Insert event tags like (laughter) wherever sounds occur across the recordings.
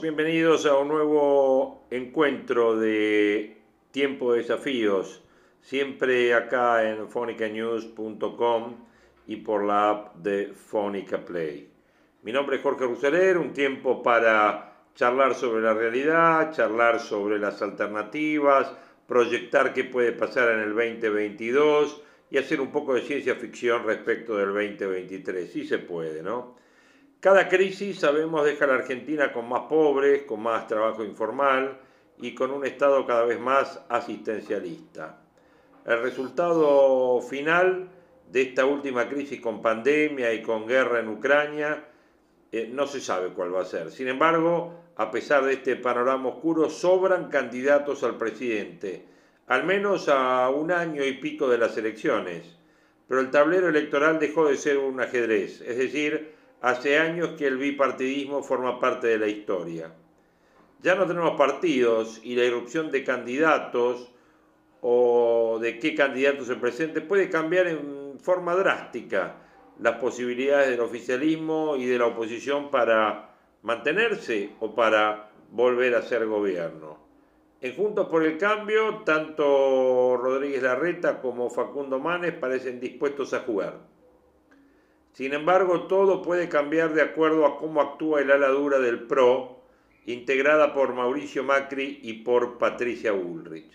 Bienvenidos a un nuevo encuentro de Tiempo de Desafíos, siempre acá en fonicanews.com y por la app de Fonica Play. Mi nombre es Jorge Ruseler, un tiempo para charlar sobre la realidad, charlar sobre las alternativas, proyectar qué puede pasar en el 2022 y hacer un poco de ciencia ficción respecto del 2023. Sí se puede, ¿no? Cada crisis, sabemos, deja a la Argentina con más pobres, con más trabajo informal y con un Estado cada vez más asistencialista. El resultado final de esta última crisis con pandemia y con guerra en Ucrania eh, no se sabe cuál va a ser. Sin embargo, a pesar de este panorama oscuro, sobran candidatos al presidente, al menos a un año y pico de las elecciones. Pero el tablero electoral dejó de ser un ajedrez, es decir, Hace años que el bipartidismo forma parte de la historia. Ya no tenemos partidos y la irrupción de candidatos o de qué candidato se presente puede cambiar en forma drástica las posibilidades del oficialismo y de la oposición para mantenerse o para volver a ser gobierno. En Juntos por el Cambio, tanto Rodríguez Larreta como Facundo Manes parecen dispuestos a jugar. Sin embargo, todo puede cambiar de acuerdo a cómo actúa el ala dura del PRO, integrada por Mauricio Macri y por Patricia Bullrich.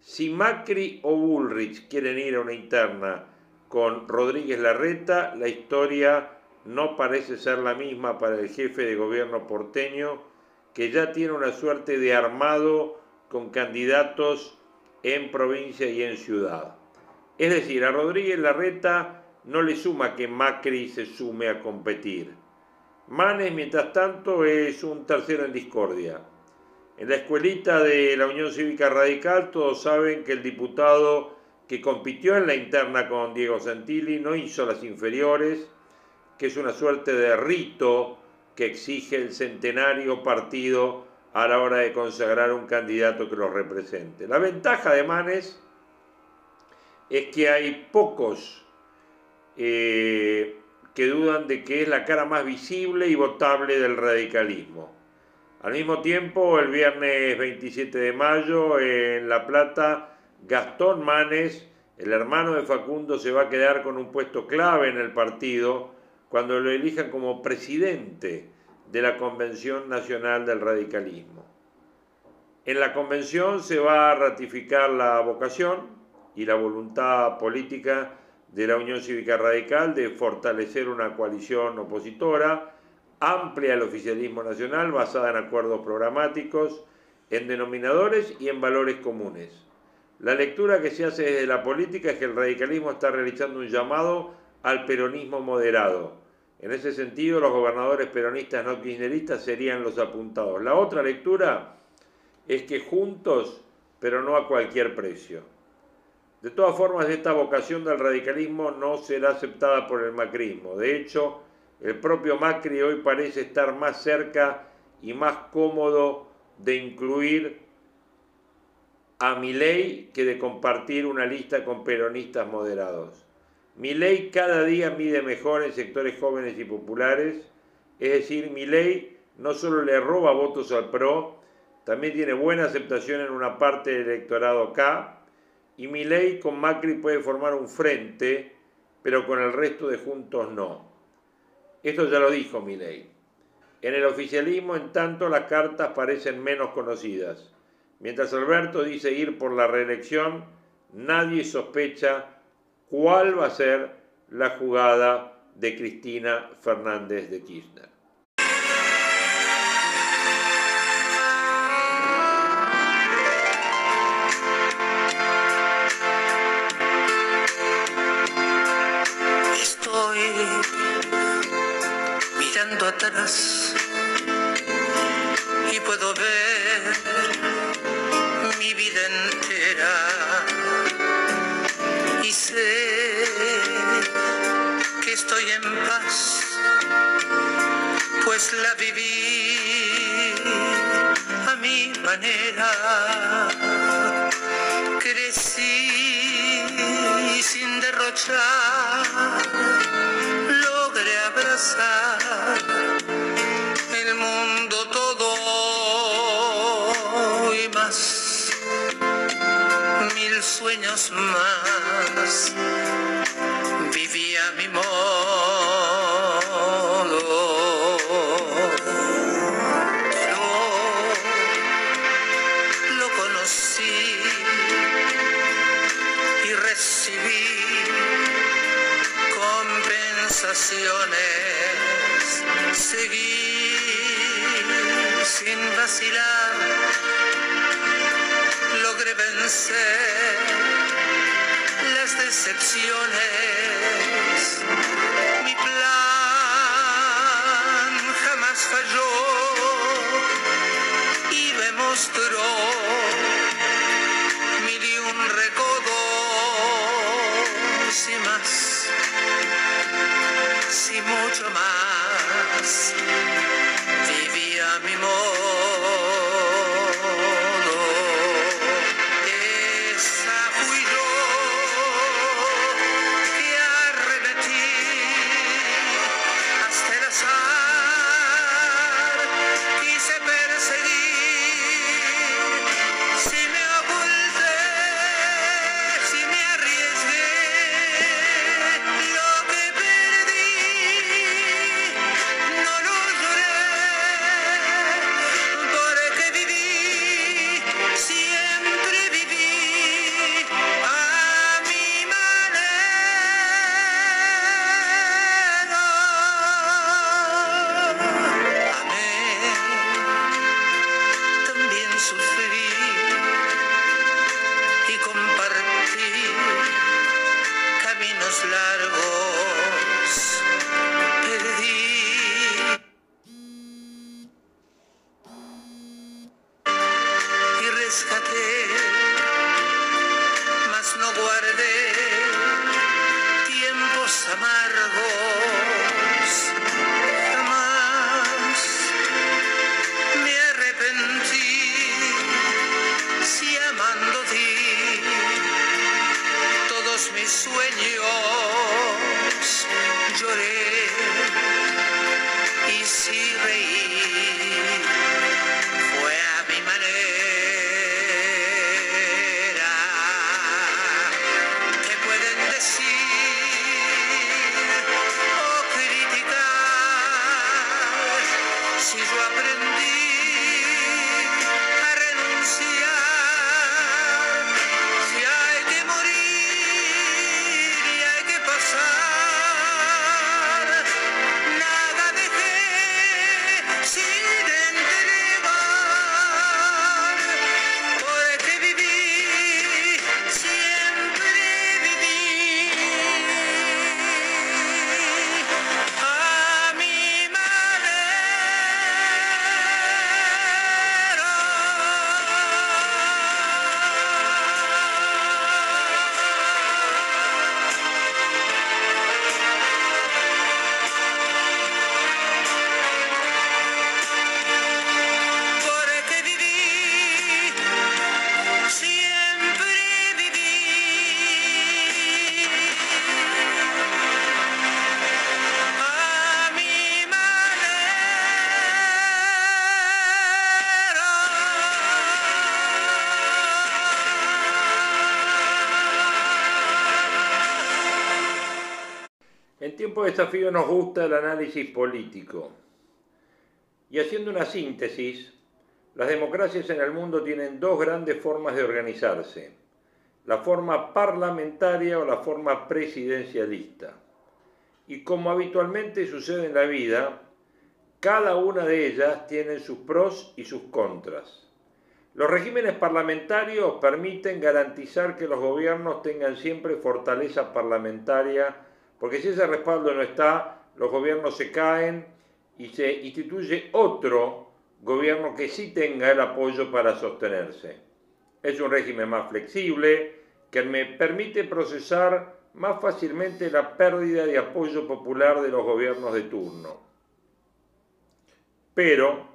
Si Macri o Bullrich quieren ir a una interna con Rodríguez Larreta, la historia no parece ser la misma para el jefe de gobierno porteño, que ya tiene una suerte de armado con candidatos en provincia y en ciudad. Es decir, a Rodríguez Larreta no le suma que Macri se sume a competir. Manes, mientras tanto, es un tercero en discordia. En la escuelita de la Unión Cívica Radical todos saben que el diputado que compitió en la interna con Diego Santilli no hizo las inferiores, que es una suerte de rito que exige el centenario partido a la hora de consagrar un candidato que los represente. La ventaja de Manes es que hay pocos eh, que dudan de que es la cara más visible y votable del radicalismo. Al mismo tiempo, el viernes 27 de mayo, en La Plata, Gastón Manes, el hermano de Facundo, se va a quedar con un puesto clave en el partido cuando lo elijan como presidente de la Convención Nacional del Radicalismo. En la convención se va a ratificar la vocación y la voluntad política de la Unión Cívica Radical de fortalecer una coalición opositora amplia al oficialismo nacional basada en acuerdos programáticos, en denominadores y en valores comunes. La lectura que se hace desde la política es que el radicalismo está realizando un llamado al peronismo moderado. En ese sentido, los gobernadores peronistas no kirchneristas serían los apuntados. La otra lectura es que juntos, pero no a cualquier precio. De todas formas, esta vocación del radicalismo no será aceptada por el macrismo. De hecho, el propio Macri hoy parece estar más cerca y más cómodo de incluir a Milei que de compartir una lista con peronistas moderados. Milei cada día mide mejor en sectores jóvenes y populares, es decir, Milei no solo le roba votos al PRO, también tiene buena aceptación en una parte del electorado acá, y Milei con Macri puede formar un frente, pero con el resto de Juntos no. Esto ya lo dijo Milei. En el oficialismo, en tanto, las cartas parecen menos conocidas. Mientras Alberto dice ir por la reelección, nadie sospecha cuál va a ser la jugada de Cristina Fernández de Kirchner. y puedo ver mi vida entera. Y sé que estoy en paz, pues la viví a mi manera. Seguí sin vacilar, logré vencer las decepciones. Mi plan jamás falló y me mostró vivía Desafío nos gusta el análisis político. Y haciendo una síntesis, las democracias en el mundo tienen dos grandes formas de organizarse, la forma parlamentaria o la forma presidencialista. Y como habitualmente sucede en la vida, cada una de ellas tiene sus pros y sus contras. Los regímenes parlamentarios permiten garantizar que los gobiernos tengan siempre fortaleza parlamentaria, porque si ese respaldo no está, los gobiernos se caen y se instituye otro gobierno que sí tenga el apoyo para sostenerse. Es un régimen más flexible que me permite procesar más fácilmente la pérdida de apoyo popular de los gobiernos de turno. pero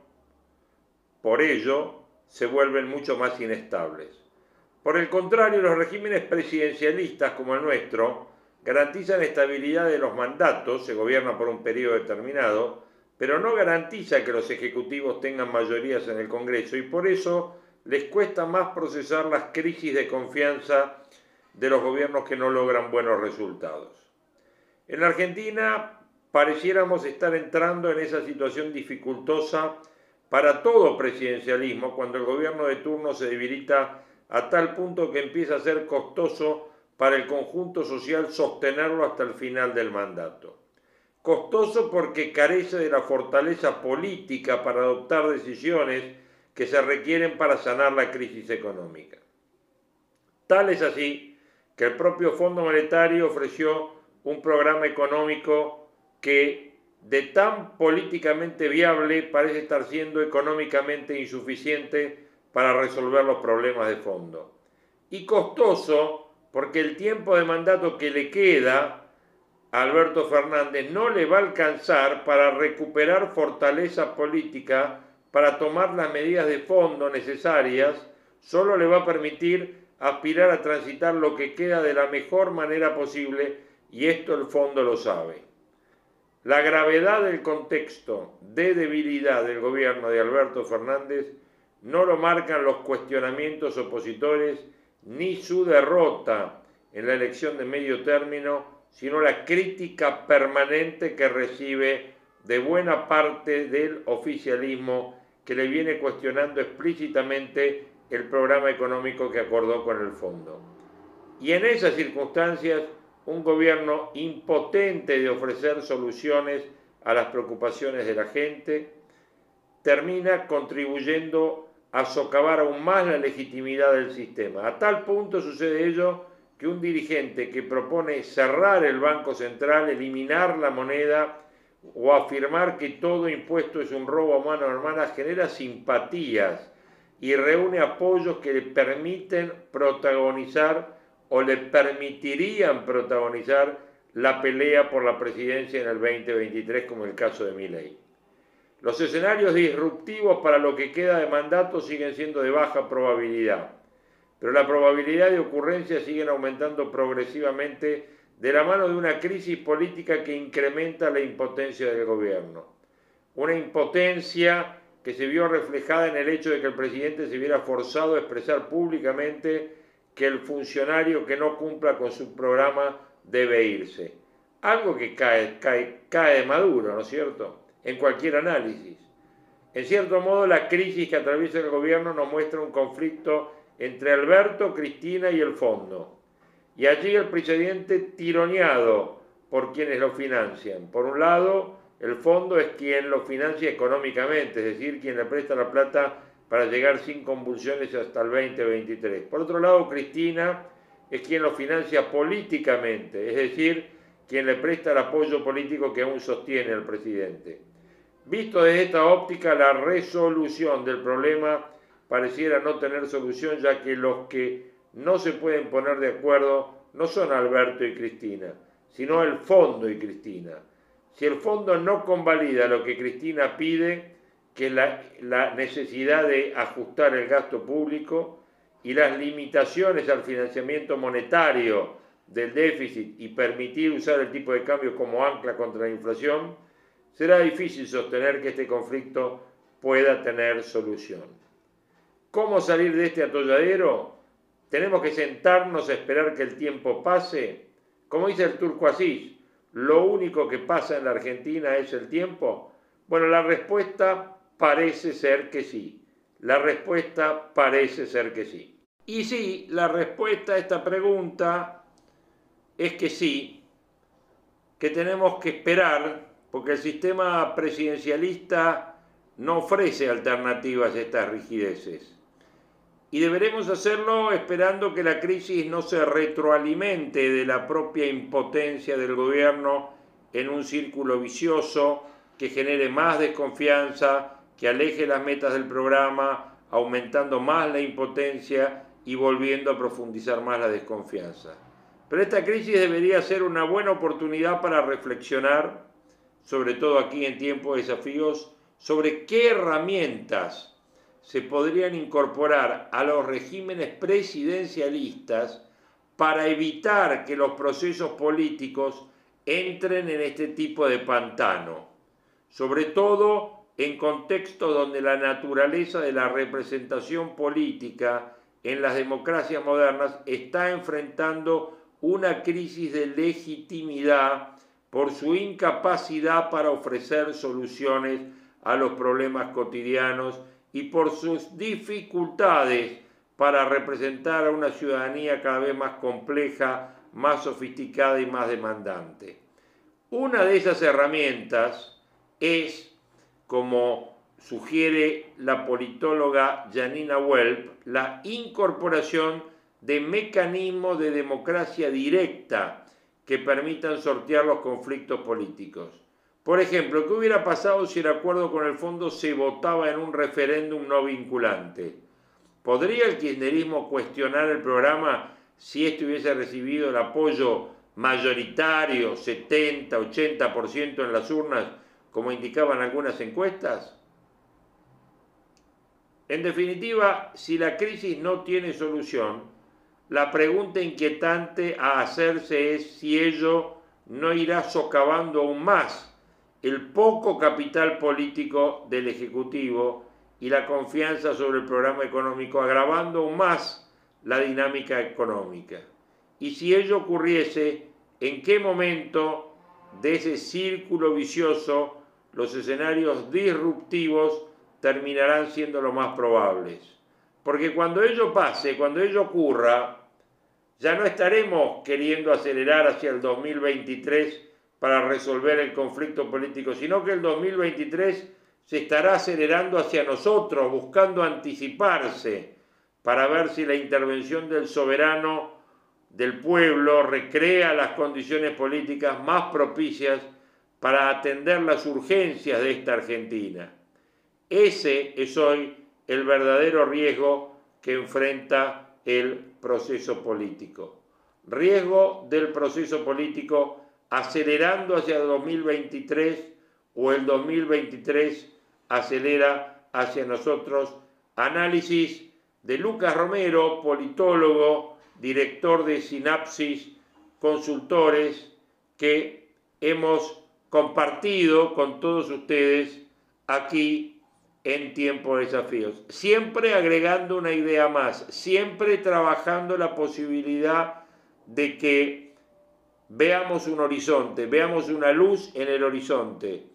por ello se vuelven mucho más inestables. Por el contrario, los regímenes presidencialistas como el nuestro garantizan estabilidad de los mandatos, se gobierna por un periodo determinado, pero no garantiza que los ejecutivos tengan mayorías en el Congreso y por eso les cuesta más procesar las crisis de confianza de los gobiernos que no logran buenos resultados. En Argentina pareciéramos estar entrando en esa situación dificultosa para todo presidencialismo cuando el gobierno de turno se debilita a tal punto que empieza a ser costoso para el conjunto social sostenerlo hasta el final del mandato. Costoso porque carece de la fortaleza política para adoptar decisiones que se requieren para sanar la crisis económica. Tal es así que el propio Fondo Monetario ofreció un programa económico que de tan políticamente viable parece estar siendo económicamente insuficiente para resolver los problemas de fondo. Y costoso porque el tiempo de mandato que le queda a Alberto Fernández no le va a alcanzar para recuperar fortaleza política para tomar las medidas de fondo necesarias, solo le va a permitir aspirar a transitar lo que queda de la mejor manera posible y esto el fondo lo sabe. La gravedad del contexto de debilidad del gobierno de Alberto Fernández no lo marcan los cuestionamientos opositores ni su derrota en la elección de medio término, sino la crítica permanente que recibe de buena parte del oficialismo que le viene cuestionando explícitamente el programa económico que acordó con el fondo. Y en esas circunstancias, un gobierno impotente de ofrecer soluciones a las preocupaciones de la gente, termina contribuyendo a socavar aún más la legitimidad del sistema. A tal punto sucede ello que un dirigente que propone cerrar el Banco Central, eliminar la moneda o afirmar que todo impuesto es un robo a mano hermana genera simpatías y reúne apoyos que le permiten protagonizar o le permitirían protagonizar la pelea por la presidencia en el 2023 como el caso de Milei. Los escenarios disruptivos para lo que queda de mandato siguen siendo de baja probabilidad, pero la probabilidad de ocurrencia siguen aumentando progresivamente de la mano de una crisis política que incrementa la impotencia del gobierno. Una impotencia que se vio reflejada en el hecho de que el presidente se viera forzado a expresar públicamente que el funcionario que no cumpla con su programa debe irse. Algo que cae, cae, cae de maduro, ¿no es cierto? En cualquier análisis. En cierto modo, la crisis que atraviesa el gobierno nos muestra un conflicto entre Alberto, Cristina y el fondo. Y allí el presidente tironeado por quienes lo financian. Por un lado, el fondo es quien lo financia económicamente, es decir, quien le presta la plata para llegar sin convulsiones hasta el 2023. Por otro lado, Cristina es quien lo financia políticamente, es decir, quien le presta el apoyo político que aún sostiene al presidente. Visto desde esta óptica, la resolución del problema pareciera no tener solución, ya que los que no se pueden poner de acuerdo no son Alberto y Cristina, sino el fondo y Cristina. Si el fondo no convalida lo que Cristina pide, que es la, la necesidad de ajustar el gasto público y las limitaciones al financiamiento monetario del déficit y permitir usar el tipo de cambio como ancla contra la inflación, será difícil sostener que este conflicto pueda tener solución. ¿Cómo salir de este atolladero? ¿Tenemos que sentarnos a esperar que el tiempo pase? Como dice el turco Asís, ¿lo único que pasa en la Argentina es el tiempo? Bueno, la respuesta parece ser que sí. La respuesta parece ser que sí. Y sí, la respuesta a esta pregunta es que sí, que tenemos que esperar porque el sistema presidencialista no ofrece alternativas a estas rigideces. Y deberemos hacerlo esperando que la crisis no se retroalimente de la propia impotencia del gobierno en un círculo vicioso que genere más desconfianza, que aleje las metas del programa, aumentando más la impotencia y volviendo a profundizar más la desconfianza. Pero esta crisis debería ser una buena oportunidad para reflexionar sobre todo aquí en tiempos de desafíos, sobre qué herramientas se podrían incorporar a los regímenes presidencialistas para evitar que los procesos políticos entren en este tipo de pantano, sobre todo en contextos donde la naturaleza de la representación política en las democracias modernas está enfrentando una crisis de legitimidad por su incapacidad para ofrecer soluciones a los problemas cotidianos y por sus dificultades para representar a una ciudadanía cada vez más compleja, más sofisticada y más demandante. Una de esas herramientas es, como sugiere la politóloga Janina Welp, la incorporación de mecanismos de democracia directa que permitan sortear los conflictos políticos. Por ejemplo, ¿qué hubiera pasado si el acuerdo con el fondo se votaba en un referéndum no vinculante? ¿Podría el kirchnerismo cuestionar el programa si éste hubiese recibido el apoyo mayoritario, 70, 80% en las urnas, como indicaban algunas encuestas? En definitiva, si la crisis no tiene solución, la pregunta inquietante a hacerse es si ello no irá socavando aún más el poco capital político del Ejecutivo y la confianza sobre el programa económico, agravando aún más la dinámica económica. Y si ello ocurriese, ¿en qué momento de ese círculo vicioso los escenarios disruptivos terminarán siendo los más probables? Porque cuando ello pase, cuando ello ocurra, ya no estaremos queriendo acelerar hacia el 2023 para resolver el conflicto político, sino que el 2023 se estará acelerando hacia nosotros, buscando anticiparse para ver si la intervención del soberano del pueblo recrea las condiciones políticas más propicias para atender las urgencias de esta Argentina. Ese es hoy el verdadero riesgo que enfrenta el proceso político. Riesgo del proceso político acelerando hacia el 2023 o el 2023 acelera hacia nosotros. Análisis de Lucas Romero, politólogo, director de Sinapsis Consultores, que hemos compartido con todos ustedes aquí en Tiempo de Desafíos. Siempre agregando una idea más, siempre trabajando la posibilidad de que veamos un horizonte, veamos una luz en el horizonte.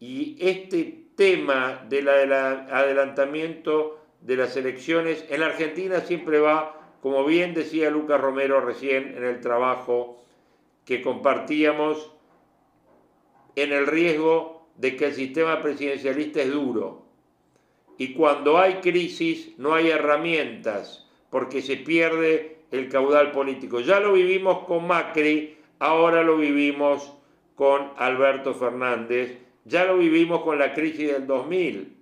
Y este tema del adelantamiento de las elecciones en la Argentina siempre va, como bien decía Lucas Romero recién en el trabajo que compartíamos, en el riesgo de que el sistema presidencialista es duro. Y cuando hay crisis no hay herramientas porque se pierde el caudal político. Ya lo vivimos con Macri ahora lo vivimos con Alberto Fernández, ya lo vivimos con la crisis del 2000,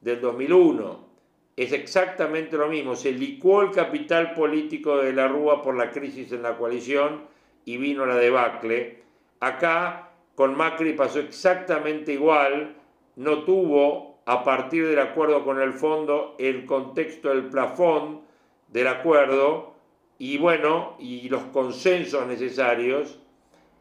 del 2001. Es exactamente lo mismo, se licuó el capital político de la Rúa por la crisis en la coalición y vino la debacle. Acá con Macri pasó exactamente igual, no tuvo a partir del acuerdo con el fondo el contexto del plafón del acuerdo, y bueno, y los consensos necesarios.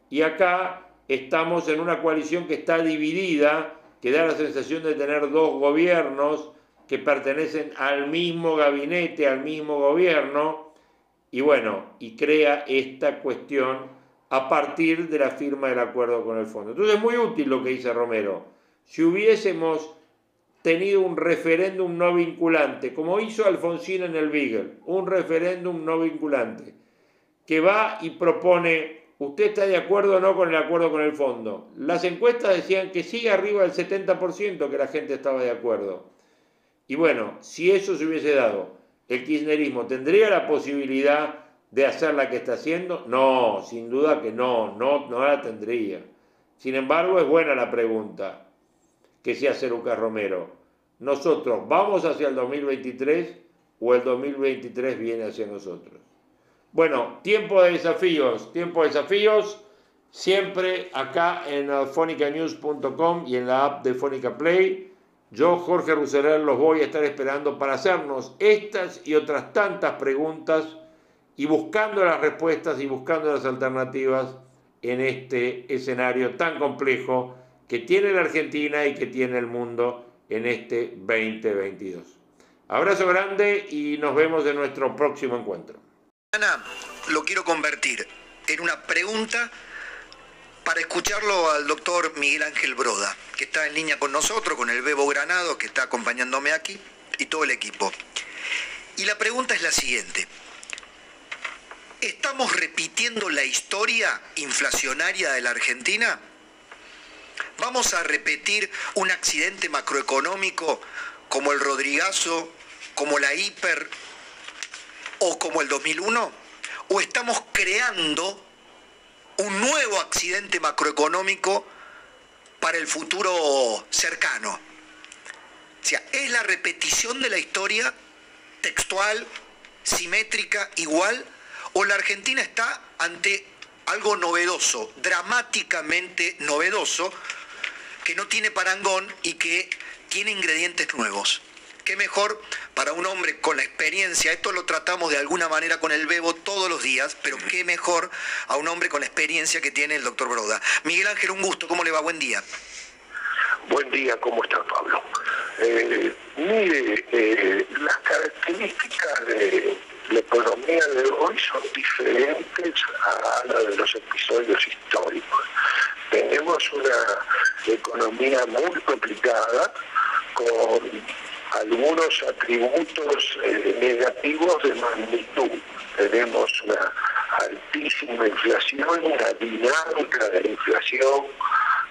Y acá estamos en una coalición que está dividida, que da la sensación de tener dos gobiernos que pertenecen al mismo gabinete, al mismo gobierno, y bueno, y crea esta cuestión a partir de la firma del acuerdo con el fondo. Entonces es muy útil lo que dice Romero. Si hubiésemos tenido un referéndum no vinculante, como hizo Alfonsín en el Beagle, un referéndum no vinculante, que va y propone, ¿usted está de acuerdo o no con el acuerdo con el fondo? Las encuestas decían que sigue arriba del 70% que la gente estaba de acuerdo. Y bueno, si eso se hubiese dado, ¿el kirchnerismo tendría la posibilidad de hacer la que está haciendo? No, sin duda que no, no, no la tendría. Sin embargo, es buena la pregunta que se hace Lucas Romero. Nosotros vamos hacia el 2023 o el 2023 viene hacia nosotros. Bueno, tiempo de desafíos, tiempo de desafíos, siempre acá en fonicanews.com y en la app de Fónica Play. Yo, Jorge Ruseler, los voy a estar esperando para hacernos estas y otras tantas preguntas y buscando las respuestas y buscando las alternativas en este escenario tan complejo que tiene la Argentina y que tiene el mundo en este 2022. Abrazo grande y nos vemos en nuestro próximo encuentro. Ana, lo quiero convertir en una pregunta para escucharlo al doctor Miguel Ángel Broda, que está en línea con nosotros, con el Bebo Granado, que está acompañándome aquí, y todo el equipo. Y la pregunta es la siguiente. ¿Estamos repitiendo la historia inflacionaria de la Argentina? ¿Vamos a repetir un accidente macroeconómico como el Rodrigazo, como la Hiper o como el 2001? ¿O estamos creando un nuevo accidente macroeconómico para el futuro cercano? O sea, ¿es la repetición de la historia textual, simétrica, igual? ¿O la Argentina está ante algo novedoso, dramáticamente novedoso, que no tiene parangón y que tiene ingredientes nuevos. Qué mejor para un hombre con la experiencia, esto lo tratamos de alguna manera con el Bebo todos los días, pero qué mejor a un hombre con la experiencia que tiene el doctor Broda. Miguel Ángel, un gusto, ¿cómo le va? Buen día. Buen día, ¿cómo está Pablo? Eh, mire, eh, las características de la economía de hoy son diferentes a la de los episodios históricos. Tenemos una economía muy complicada con algunos atributos eh, negativos de magnitud. Tenemos una altísima inflación, una dinámica de inflación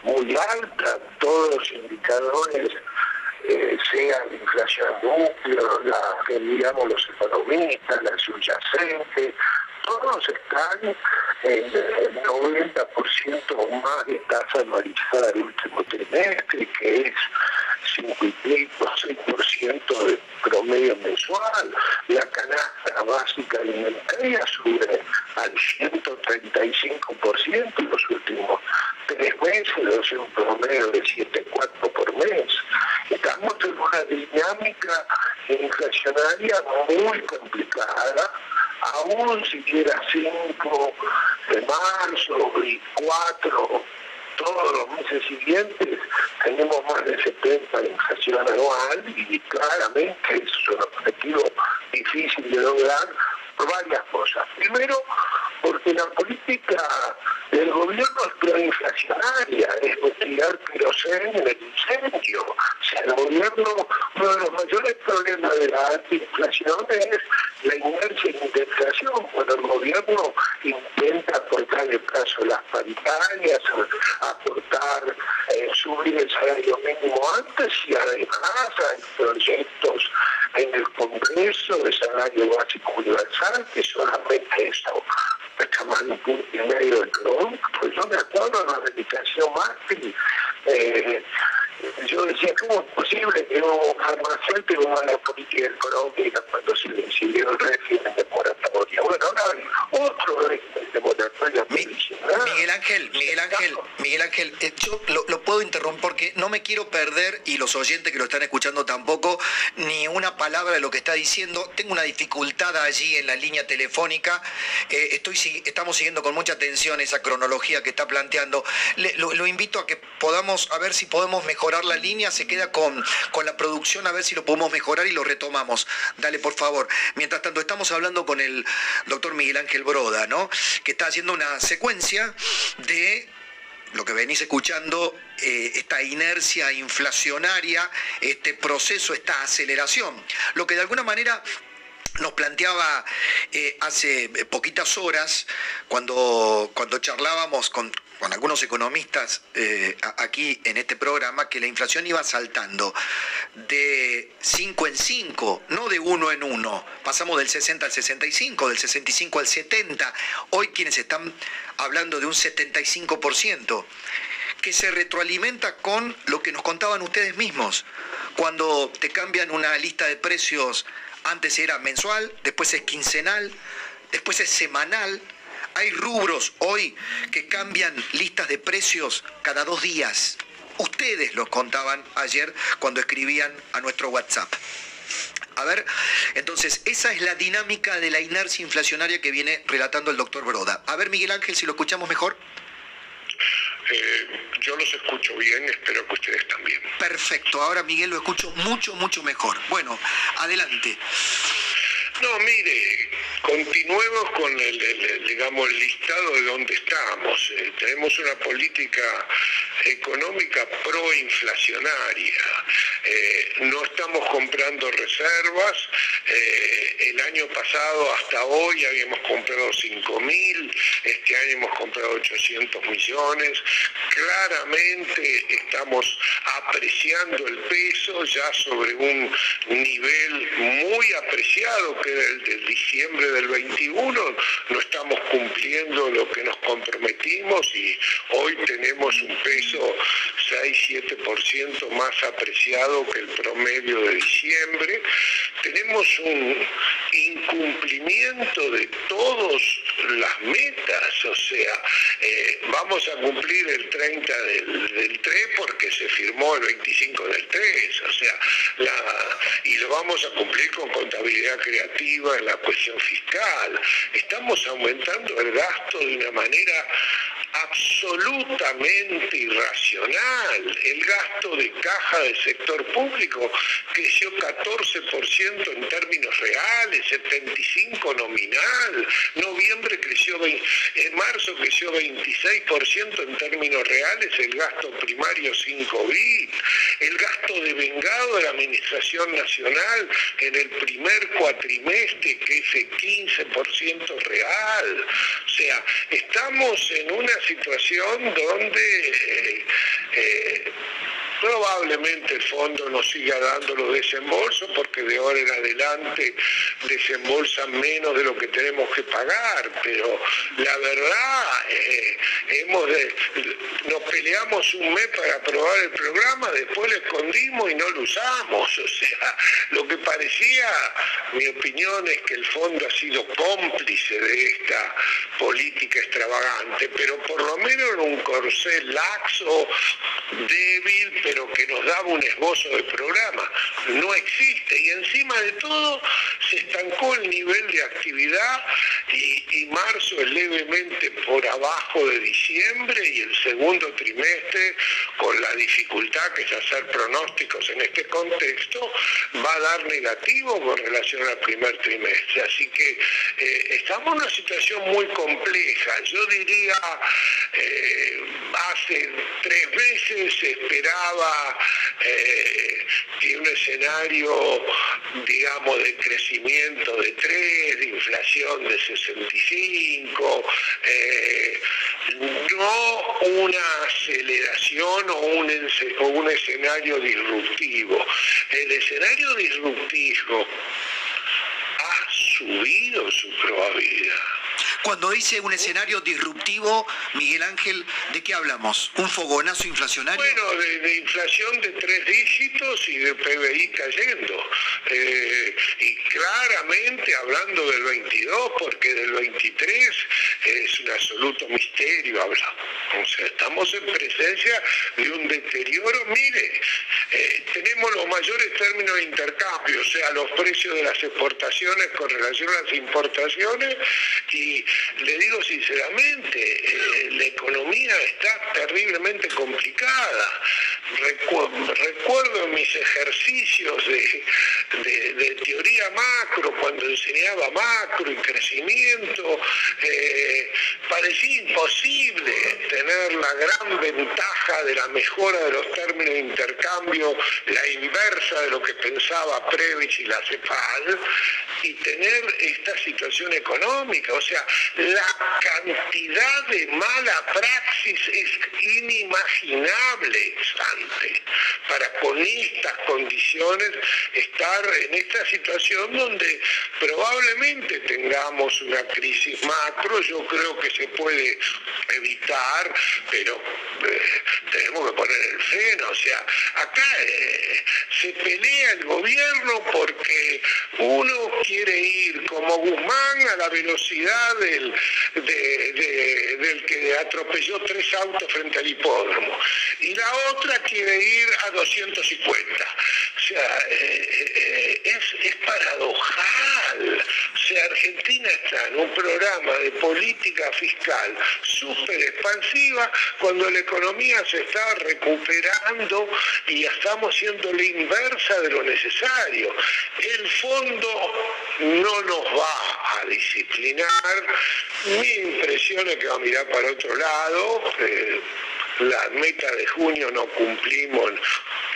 muy alta, todos los indicadores eh, sea la inflación núcleo, la digamos los economistas, la subyacente, todos están en el 90% o más de tasa anualizada del último trimestre, que es 5,6% de promedio mensual. La canasta básica alimentaria sube al 135% en los últimos tres meses, es un promedio de 7,4 por mes. Estamos en una dinámica inflacionaria muy complicada aún siquiera 5 de marzo y 4 todos los meses siguientes tenemos más de 70 de inflación anual y claramente es un objetivo difícil de lograr por varias cosas. Primero, porque la política del gobierno es proinflacionaria, es tirar querosén en el incendio. O sea, el gobierno, uno de los mayores problemas de la antiinflación es la inercia en indexación, cuando el gobierno intenta acortar el plazo de las paritarias, aportar, eh, subir el salario mínimo antes y además hay proyectos en el Congreso de salario básico universal que solamente eso está más de un punto y medio de pues yo me acuerdo de la dedicación Macri, eh, yo decía, ¿cómo es posible que un farmacéutico haga política económica cuando se le decidió el régimen de moratoria? Bueno, ahora hay otro régimen de moratoria. Miguel Ángel, Miguel Ángel, Miguel Ángel, eh, yo lo, lo, puedo interrumpir porque no me quiero perder, y los oyentes que lo están escuchando tampoco, ni una palabra de lo que está diciendo. Tengo una dificultad allí en la línea telefónica. Eh, estoy, estamos siguiendo con mucha atención esa cronología que está planteando. Lo, lo invito a que podamos, a ver si podemos mejorar la línea, se queda con, con la producción a ver si lo podemos mejorar y lo retomamos. Dale, por favor. Mientras tanto, estamos hablando con el doctor Miguel Ángel Broda, ¿no? Que está haciendo una secuencia de lo que venís escuchando, eh, esta inercia inflacionaria, este proceso, esta aceleración. Lo que de alguna manera nos planteaba eh, hace poquitas horas, cuando, cuando charlábamos con, con algunos economistas eh, aquí en este programa que la inflación iba saltando de 5 en 5, no de 1 en 1. Pasamos del 60 al 65, del 65 al 70. Hoy quienes están hablando de un 75% que se retroalimenta con lo que nos contaban ustedes mismos. Cuando te cambian una lista de precios, antes era mensual, después es quincenal, después es semanal, hay rubros hoy que cambian listas de precios cada dos días. Ustedes los contaban ayer cuando escribían a nuestro WhatsApp. A ver, entonces, esa es la dinámica de la inercia inflacionaria que viene relatando el doctor Broda. A ver, Miguel Ángel, si lo escuchamos mejor. Eh, yo los escucho bien, espero que ustedes también. Perfecto, ahora Miguel lo escucho mucho, mucho mejor. Bueno, adelante. No, mire, continuemos con el, digamos, el listado de dónde estamos. Eh, tenemos una política económica proinflacionaria. Eh, no estamos comprando reservas. Eh, el año pasado hasta hoy habíamos comprado 5 mil, este año hemos comprado 800 millones. Claramente estamos apreciando el peso ya sobre un nivel muy apreciado era el de diciembre del 21. No estamos cumpliendo lo que nos comprometimos y hoy tenemos un peso 6-7% más apreciado que el promedio de diciembre. Tenemos un incumplimiento de todas las metas, o sea, eh, vamos a cumplir el 30 del, del 3 porque se firmó el 25 del 3, o sea, y lo vamos a cumplir con contabilidad creativa en la cuestión fiscal. Estamos aumentando el gasto de una manera absolutamente irracional. El gasto de caja del sector público creció 14% en términos reales, 75% nominal. Noviembre creció, 20 en marzo creció 26% en términos reales, el gasto primario 5 bit. El gasto de vengado de la Administración Nacional en el primer cuatrimestre, que es el 15% real. O sea, estamos en una situación donde eh, probablemente el fondo nos siga dando los desembolsos porque de ahora en adelante desembolsan menos de lo que tenemos que pagar, pero la verdad, eh, hemos nos peleamos un mes para aprobar el programa, después lo escondimos y no lo usamos, (laughs) o sea, lo que parecía, mi opinión es que el fondo ha sido cómplice de esta política extravagante, pero por lo menos en un corcel laxo, débil, que nos daba un esbozo de programa. No existe y encima de todo se estancó el nivel de actividad y, marzo es levemente por abajo de diciembre y el segundo trimestre, con la dificultad que es hacer pronósticos en este contexto, va a dar negativo con relación al primer trimestre. Así que eh, estamos en una situación muy compleja. Yo diría, eh, hace tres meses se esperaba eh, que un escenario, digamos, de crecimiento de 3, de inflación de 65, eh, no una aceleración o un escenario disruptivo. El escenario disruptivo ha subido su probabilidad. Cuando dice un escenario disruptivo, Miguel Ángel, ¿de qué hablamos? ¿Un fogonazo inflacionario? Bueno, de, de inflación de tres dígitos y de PBI cayendo. Eh, y claramente hablando del 22, porque del 23 es un absoluto misterio hablar. O sea, estamos en presencia de un deterioro. Mire, eh, tenemos los mayores términos de intercambio, o sea, los precios de las exportaciones con relación a las importaciones y le digo sinceramente, eh, la economía está terriblemente complicada. Recu- recuerdo mis ejercicios de teoría macro, cuando enseñaba macro y crecimiento, eh, parecía imposible tener la gran ventaja de la mejora de los términos de intercambio, la inversa de lo que pensaba Previch y la CEPAL, y tener esta situación económica. O sea, la cantidad de mala praxis es inimaginable, Sante, para con estas condiciones estar en esta situación donde probablemente tengamos una crisis macro, creo que se puede evitar, pero eh, tenemos que poner el freno, o sea, acá eh, se pelea el gobierno porque uno quiere ir como Guzmán a la velocidad del, del que atropelló tres autos frente al hipódromo y la otra quiere ir a 250. O sea, eh, es, es paradojal. Argentina está en un programa de política fiscal súper expansiva cuando la economía se está recuperando y estamos haciendo la inversa de lo necesario. El fondo no nos va a disciplinar. Mi impresión es que va a mirar para otro lado. Eh, la meta de junio no cumplimos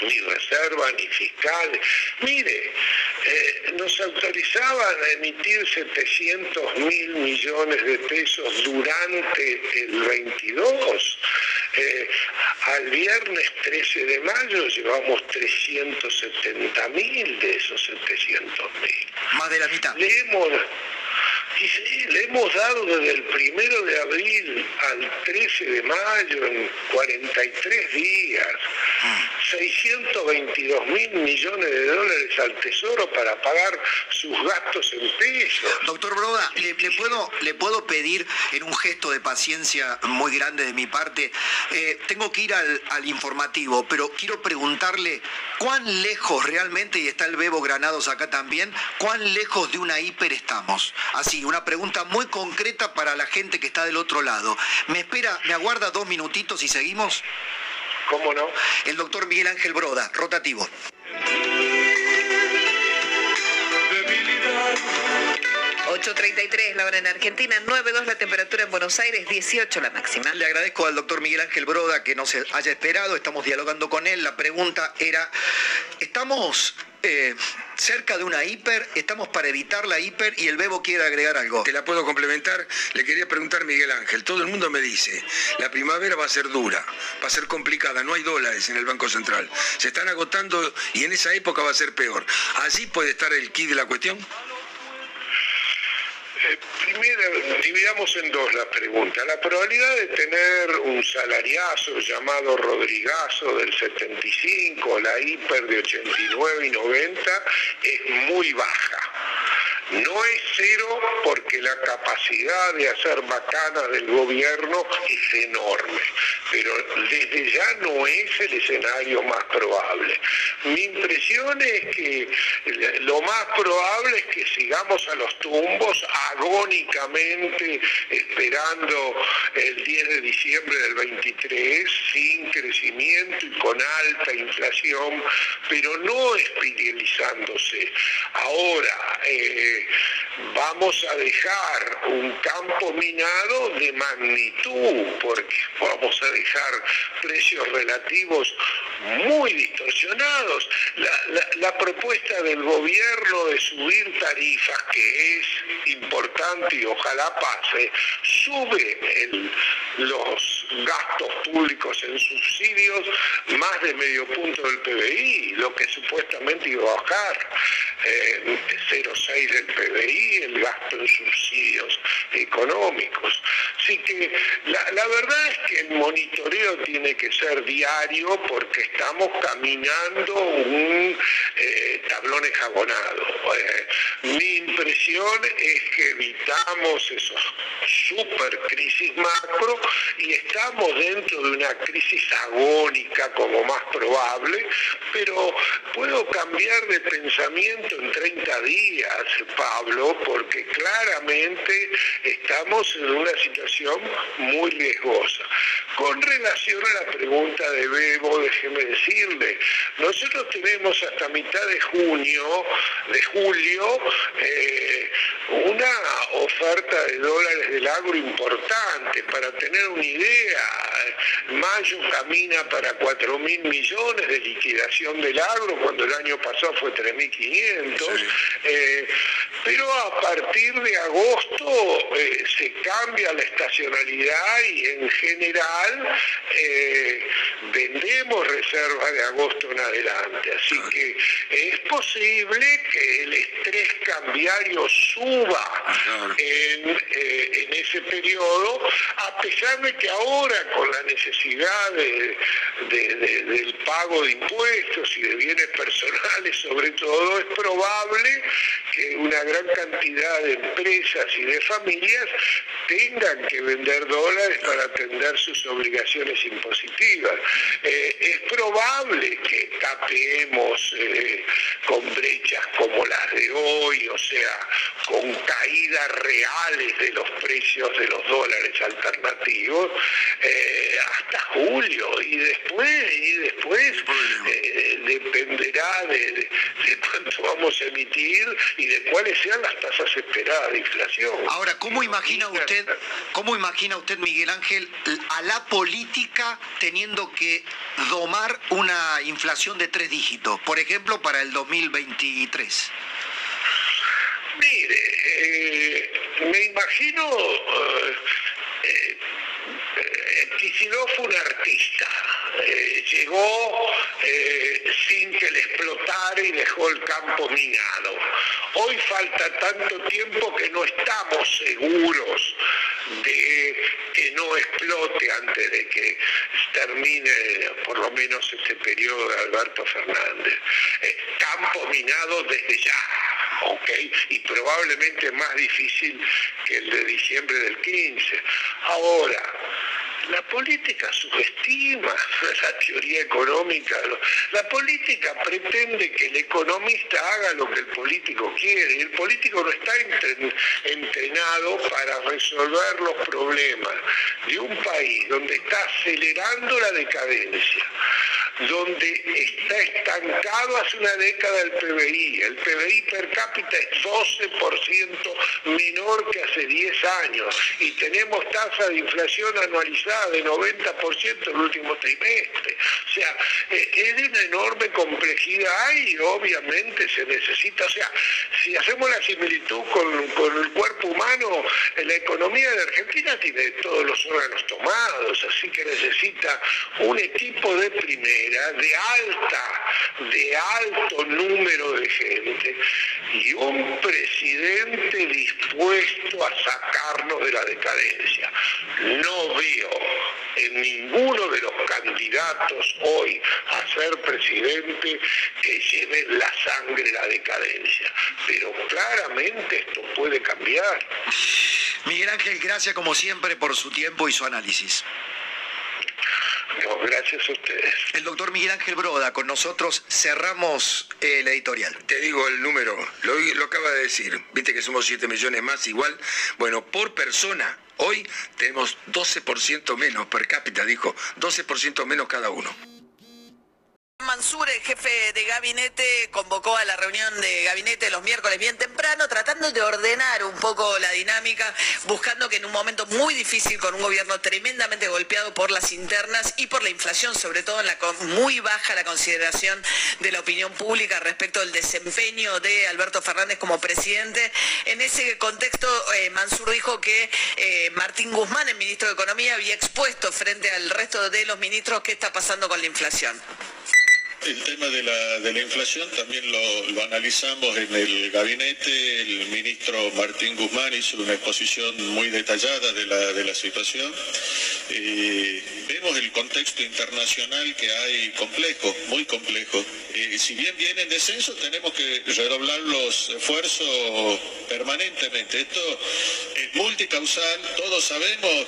ni reserva ni fiscal. Mire, eh, nos autorizaban a emitir 700 mil millones de pesos durante el 22. Eh, al viernes 13 de mayo llevamos 370 mil de esos 700 mil. Más de la mitad. Le hemos, y sí, le hemos dado desde el primero de abril al 13 de mayo en 43 días 622 mil millones de dólares al Tesoro para pagar sus gastos en pesos. Doctor Broda, ¿le, le puedo, ¿le puedo pedir en un gesto de paciencia muy grande de mi parte? Eh, tengo que ir al, al informativo, pero quiero preguntarle cuán lejos realmente, y está el Bebo Granados acá también, cuán lejos de una hiper estamos. Así, una pregunta muy concreta para la gente que está del otro lado. ¿Me espera, me aguarda dos minutitos y seguimos? ¿Cómo no? El doctor Miguel Ángel Broda, rotativo. 8.33 la hora en Argentina, 9.2 la temperatura en Buenos Aires, 18 la máxima. Le agradezco al doctor Miguel Ángel Broda que nos haya esperado, estamos dialogando con él. La pregunta era, ¿estamos eh, cerca de una hiper? ¿Estamos para evitar la hiper? Y el Bebo quiere agregar algo. Te la puedo complementar. Le quería preguntar Miguel Ángel. Todo el mundo me dice, la primavera va a ser dura, va a ser complicada, no hay dólares en el Banco Central. Se están agotando y en esa época va a ser peor. ¿Allí puede estar el kit de la cuestión? Primero, dividamos en dos la pregunta. La probabilidad de tener un salariazo llamado Rodrigazo del 75, la hiper de 89 y 90, es muy baja. No es cero porque la capacidad de hacer bacanas del gobierno es enorme, pero desde ya no es el escenario más probable. Mi impresión es que lo más probable es que sigamos a los tumbos agónicamente esperando el 10 de diciembre del 23 sin crecimiento y con alta inflación, pero no espiralizándose. Ahora, eh, vamos a dejar un campo minado de magnitud, porque vamos a dejar precios relativos muy distorsionados. La, la- propuesta del gobierno de subir tarifas, que es importante y ojalá pase, sube los gastos públicos en subsidios más de medio punto del PBI, lo que supuestamente iba a bajar eh, 0,6 del PBI, el gasto en subsidios económicos. Así que la, verdad es que el monitoreo tiene que ser diario porque estamos caminando un eh, tablón enjabonado. Eh, mi impresión es que evitamos esos super crisis macro y estamos dentro de una crisis agónica como más probable, pero puedo cambiar de pensamiento en 30 días, Pablo, porque claramente estamos en una situación muy riesgosa. Con relación a la pregunta de Bebo, déjeme decirle, nosotros tenemos hasta mitad de junio, de julio, eh, una oferta de dólares del agro importante. Para tener una idea, mayo camina para 4 mil millones de liquidación del agro, cuando el año pasado fue 3.500. Eh, pero a partir de agosto eh, se cambia la estacionalidad y en general eh, vendemos reservas de agosto en adelante. Así que es posible que el estrés cambiario suba en, en ese periodo, a pesar de que ahora con la necesidad del pago de impuestos y de bienes personales sobre todo, es probable que una gran cantidad de empresas y de familias tengan que vender dólares para atender sus obligaciones impositivas. Eh, es probable que capeemos eh, con brechas como las de hoy, o sea, con caídas reales de los precios de los dólares alternativos, eh, hasta julio y después y después eh, dependerá de, cuánto vamos a emitir y de cuáles sean las tasas esperadas de inflación. Ahora, ¿cómo imagina usted, cómo imagina usted, Miguel Ángel, a la política teniendo que domar una inflación de tres dígitos, por ejemplo, para el 2023? Mire, eh, me imagino eh, Kicillof fue un artista. Eh, llegó eh, sin que le explotara y dejó el campo minado. Hoy falta tanto tiempo que no estamos seguros de que no explote antes de que termine por lo menos este periodo de Alberto Fernández. Eh, campo minado desde ya. ¿ok? Y probablemente más difícil que el de diciembre del 15. Ahora, la política subestima (laughs) la teoría económica. La política pretende que el economista haga lo que el político quiere. Y el político no está entrenado para resolver los problemas de un país donde está acelerando la decadencia donde está estancado hace una década el PBI. El PBI per cápita es 12% menor que hace 10 años y tenemos tasa de inflación anualizada de 90% el último trimestre. O sea, eh, es de una enorme complejidad y obviamente se necesita, o sea, si hacemos la similitud con, con el cuerpo humano, la economía de Argentina tiene todos los órganos tomados, así que necesita un equipo de primera de alta, de alto número de gente y un presidente dispuesto a sacarnos de la decadencia. No veo en ninguno de los candidatos hoy a ser presidente que lleven la sangre la decadencia, pero claramente esto puede cambiar. Miguel Ángel, gracias como siempre por su tiempo y su análisis gracias a ustedes. El doctor Miguel Ángel Broda, con nosotros cerramos el editorial. Te digo el número, lo, lo acaba de decir. Viste que somos 7 millones más igual. Bueno, por persona, hoy tenemos 12% menos per cápita, dijo. 12% menos cada uno. Mansur, el jefe de gabinete, convocó a la reunión de gabinete los miércoles bien temprano, tratando de ordenar un poco la dinámica, buscando que en un momento muy difícil, con un gobierno tremendamente golpeado por las internas y por la inflación, sobre todo en la muy baja la consideración de la opinión pública respecto del desempeño de Alberto Fernández como presidente. En ese contexto, eh, Mansur dijo que eh, Martín Guzmán, el ministro de Economía, había expuesto frente al resto de los ministros qué está pasando con la inflación. El tema de la, de la inflación también lo, analizamos en el gabinete. El ministro Martín Guzmán hizo una exposición muy detallada de la, de la situación. Eh, vemos el contexto internacional que hay complejo, muy complejo. Eh, si bien viene en descenso, tenemos que redoblar los esfuerzos permanentemente. Esto es multicausal, todos sabemos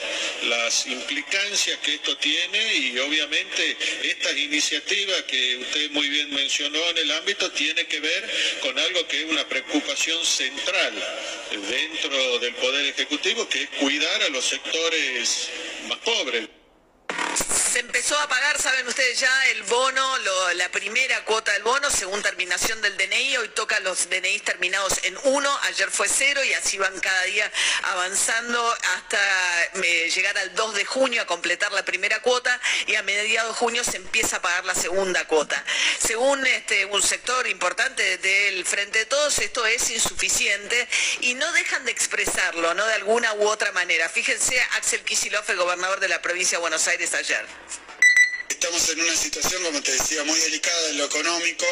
las implicancias que esto tiene y obviamente estas iniciativas que usted muy bien mencionó en el ámbito tiene que ver con algo que es una preocupación central dentro del Poder Ejecutivo, que es cuidar a los sectores más pobres Empezó a pagar, saben ustedes ya, el bono, la primera cuota del bono, según terminación del DNI. Hoy toca los DNI terminados en uno, ayer fue cero y así van cada día avanzando hasta eh, llegar al 2 de junio a completar la primera cuota y a mediados de junio se empieza a pagar la segunda cuota. Según este, un sector importante del Frente de Todos, esto es insuficiente y no dejan de expresarlo, ¿no? De alguna u otra manera. Fíjense, Axel Kicillof, el gobernador de la provincia de Buenos Aires ayer. Estamos en una situación, como te decía, muy delicada en lo económico.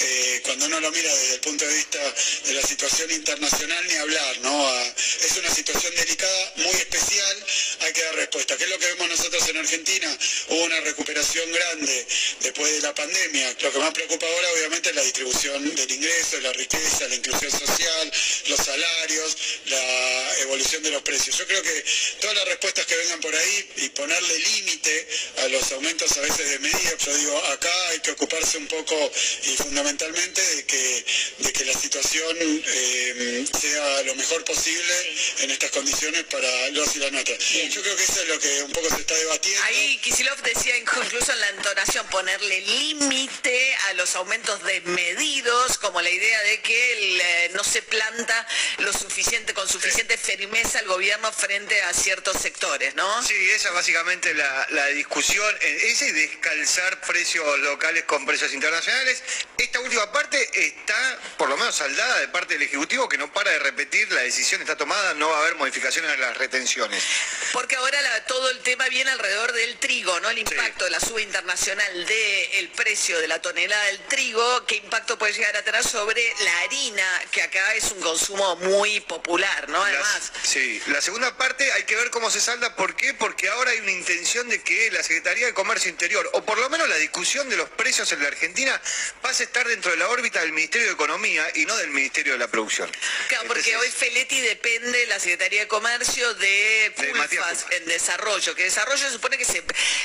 Eh, cuando uno lo mira desde el punto de vista de la situación internacional, ni hablar, ¿no? Es una situación delicada, muy especial, hay que dar respuesta. ¿Qué es lo que vemos nosotros en Argentina? Hubo una recuperación grande después de la pandemia. Lo que más preocupa ahora, obviamente, es la distribución del ingreso, la riqueza, la inclusión social, los salarios, la evolución de los precios. Yo creo que todas las respuestas que vengan por ahí y ponerle límite a los aumentos a veces de medidas, yo digo, acá hay que ocuparse un poco y fundamentalmente de que, de que la situación eh, sea lo mejor posible en estas condiciones para los y las nuestras. Yo creo que eso es lo que un poco se está debatiendo. Ahí Kisilov decía incluso en la entonación ponerle límite a los aumentos desmedidos, como la idea de que el, eh, no se planta lo suficiente, con suficiente firmeza el gobierno frente a ciertos sectores, ¿no? Sí, esa es básicamente la, la discusión, eh, ese descalzar precios locales con precios internacionales. Esta última parte está, por lo menos, saldada de parte del Ejecutivo, que no para de repetir, la decisión está tomada, no va a haber modificaciones a las retenciones. Porque ahora la- todo el tema viene alrededor del trigo, ¿no? El impacto de la suba internacional del precio de la tonelada del trigo, qué impacto puede llegar a tener sobre la harina, que acá es un consumo muy popular, ¿no? Además. Sí, la segunda parte hay que ver cómo se salda. ¿Por qué? Porque ahora hay una intención de que la Secretaría de Comercio Interior, o por lo menos la discusión de los precios en la Argentina, pase a estar dentro de la órbita del Ministerio de Economía y no del Ministerio de la Producción. Claro, porque Entonces, hoy Feletti depende, la Secretaría de Comercio, de Culfas. en desarrollo, que desarrollo se supone que se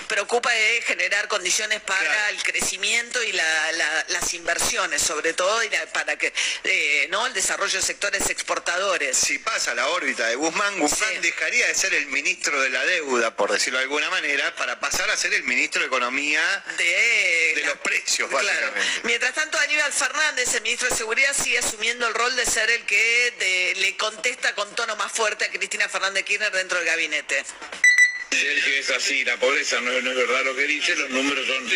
preocupa de generar condiciones para Claro. el crecimiento y la- la- las inversiones, sobre todo, y la- para que, eh, ¿no? El desarrollo de sectores exportadores. Si pasa la órbita de Guzmán, Guzmán Sí. dejaría de ser el ministro de la deuda, por decirlo de alguna manera, para pasar a ser el ministro de Economía de, de la- los precios, Claro. Mientras tanto, Aníbal Fernández, el ministro de Seguridad, sigue asumiendo el rol de ser el que de- le contesta con tono más fuerte a Cristina Fernández Kirchner dentro del gabinete. Sergio es así, la pobreza no, no es verdad lo que dice, los números son,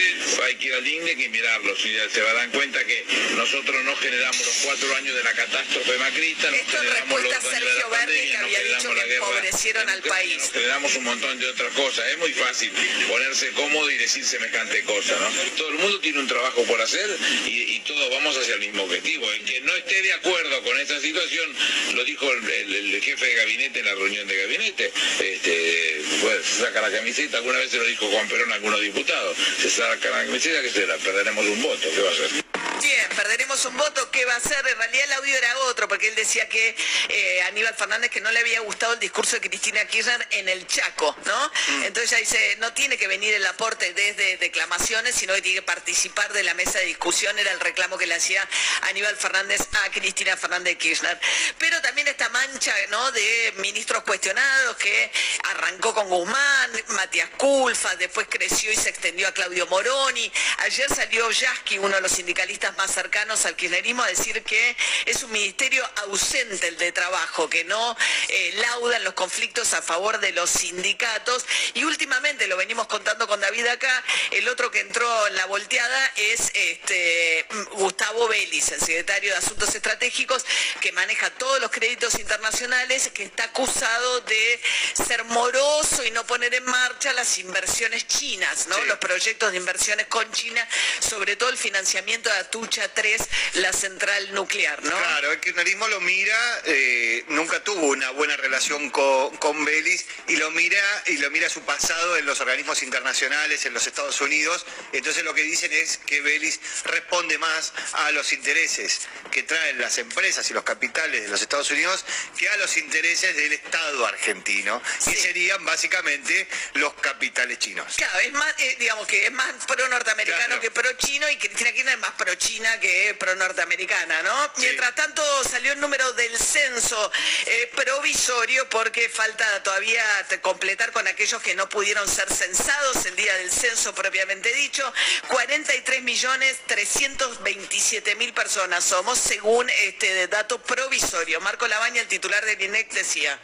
hay que ir al INDEC y mirarlos y ya se darán cuenta que nosotros no generamos los cuatro años de la catástrofe macrista, no Esto generamos los dos años de la pandemia, que no generamos que la guerra empobrecieron al país. no generamos un montón de otras cosas, es muy fácil ponerse cómodo y decir semejante cosa, ¿no? Todo el mundo tiene un trabajo por hacer y, y todos vamos hacia el mismo objetivo. El que no esté de acuerdo con esta situación, lo dijo el, el- el jefe de gabinete en la reunión de gabinete, este, pues, se saca la camiseta, alguna vez se lo dijo Juan Perón a algunos diputados, se saca la camiseta que será, perderemos un voto, ¿qué va a hacer? Bien, perderemos un voto. ¿Qué va a hacer? En realidad el audio era otro, porque él decía que eh, Aníbal Fernández que no le había gustado el discurso de Cristina Kirchner en el Chaco, ¿no? Entonces ya dice, no tiene que venir el aporte desde declamaciones, sino que tiene que participar de la mesa de discusión, era el reclamo que le hacía Aníbal Fernández a Cristina Fernández Kirchner. Pero también esta mancha, ¿no? De ministros cuestionados que arrancó con Guzmán, Matías Culfa, después creció y se extendió a Claudio Moroni. Ayer salió Yasky, uno de los sindicalistas más cercanos al kirchnerismo, a decir que es un ministerio ausente el de trabajo, que no eh, laudan los conflictos a favor de los sindicatos. Y últimamente, lo venimos contando con David acá, el otro que entró en la volteada es este, Gustavo Vélez, el secretario de Asuntos Estratégicos, que maneja todos los créditos internacionales, que está acusado de ser moroso y no poner en marcha las inversiones chinas, ¿no? Sí. Los proyectos de inversiones con China, sobre todo el financiamiento de Atucha 3, la central nuclear, ¿no? Claro, el kirchnerismo lo mira, eh, nunca tuvo una buena relación con, con Belis y lo mira y lo mira su pasado en los organismos internacionales, en los Estados Unidos. Entonces lo que dicen es que Belis responde más a los intereses que traen las empresas y los capitales de los Estados Unidos que a los intereses del Estado argentino, que Sí. serían básicamente los capitales chinos. Claro, es más, eh, digamos que es más pro norteamericano Claro. que pro chino y Cristina Kirchner es más pro China que pro afro-norteamericana, ¿no? Mientras tanto salió el número del censo eh, provisorio porque falta todavía completar con aquellos que no pudieron ser censados el día del censo propiamente dicho. 43 millones 327 mil personas somos según este dato provisorio. Marco Labaña, el titular del INEC, decía.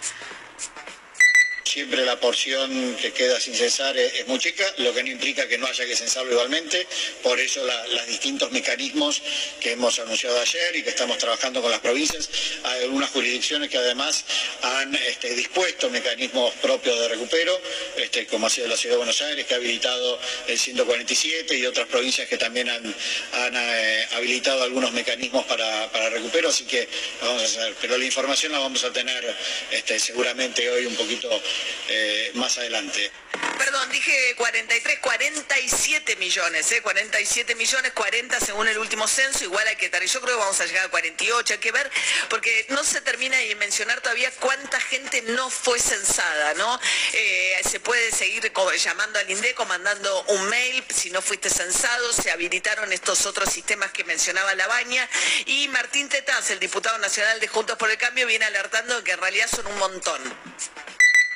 Siempre la porción que queda sin censar es, muy chica, lo que no implica que no haya que censarlo igualmente. Por eso los distintos mecanismos que hemos anunciado ayer y que estamos trabajando con las provincias. Hay algunas jurisdicciones que además han este, dispuesto mecanismos propios de recupero, este, como ha sido la Ciudad de Buenos Aires, que ha habilitado el 147 y otras provincias que también han, eh, habilitado algunos mecanismos para, para recupero. Así que vamos a hacer. Pero la información la vamos a tener este, seguramente hoy un poquito eh, más adelante. Perdón, dije 43, 47 millones, ¿eh? 47 millones, 40 según el último censo, igual hay que estar. Yo creo que vamos a llegar a 48, hay que ver, porque no se termina de mencionar todavía cuánta gente no fue censada, ¿no? Eh, se puede seguir llamando al INDECO, mandando un mail, si no fuiste censado, se habilitaron estos otros sistemas que mencionaba la baña, y Martín Tetaz, el diputado nacional de Juntos por el Cambio, viene alertando que en realidad son un montón.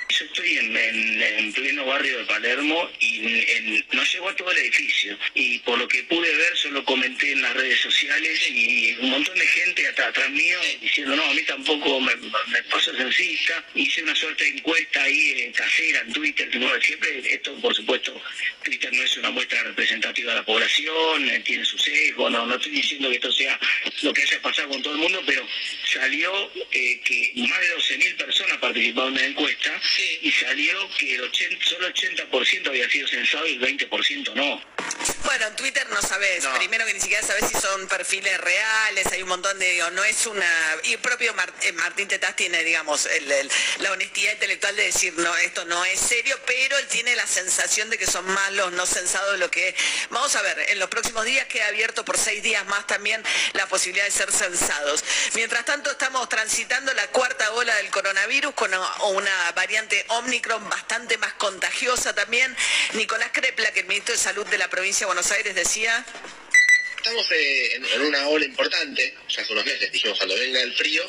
Yo estoy en, en- en pleno barrio de Palermo y en- no llegó a todo el edificio. Y por lo que pude ver, solo comenté en las redes sociales y un montón de gente at- atrás mío diciendo, no, a mí tampoco me, me pasó. Hice una suerte de encuesta ahí eh, casera en Twitter. Siempre esto, por supuesto, Twitter no es una muestra representativa de la población, eh, tiene su sesgo. No, no estoy diciendo que esto sea lo que haya pasado con todo el mundo, pero salió eh, que más de 12.000 personas participaron en la encuesta y salió que el 80, solo el 80% había sido censado y el 20% no. Bueno, en Twitter no sabes, primero que ni siquiera sabes si son perfiles reales, hay un montón de, digo, no es una, y el propio eh, Martín Tetaz tiene, digamos, el- el- la honestidad intelectual de decir, no, esto no es serio, pero él tiene la sensación de que son más los no censados de lo que, vamos a ver, en los próximos días queda abierto por seis días más también la posibilidad de ser censados. Mientras tanto, estamos transitando la cuarta ola del coronavirus con una- una variante Omicron bastante más contagiosa también. Nicolás Crepla, que el ministro de Salud de la provincia de Buenos Aires decía, Estamos eh, en, una ola importante, ya hace unos meses dijimos cuando venga el frío,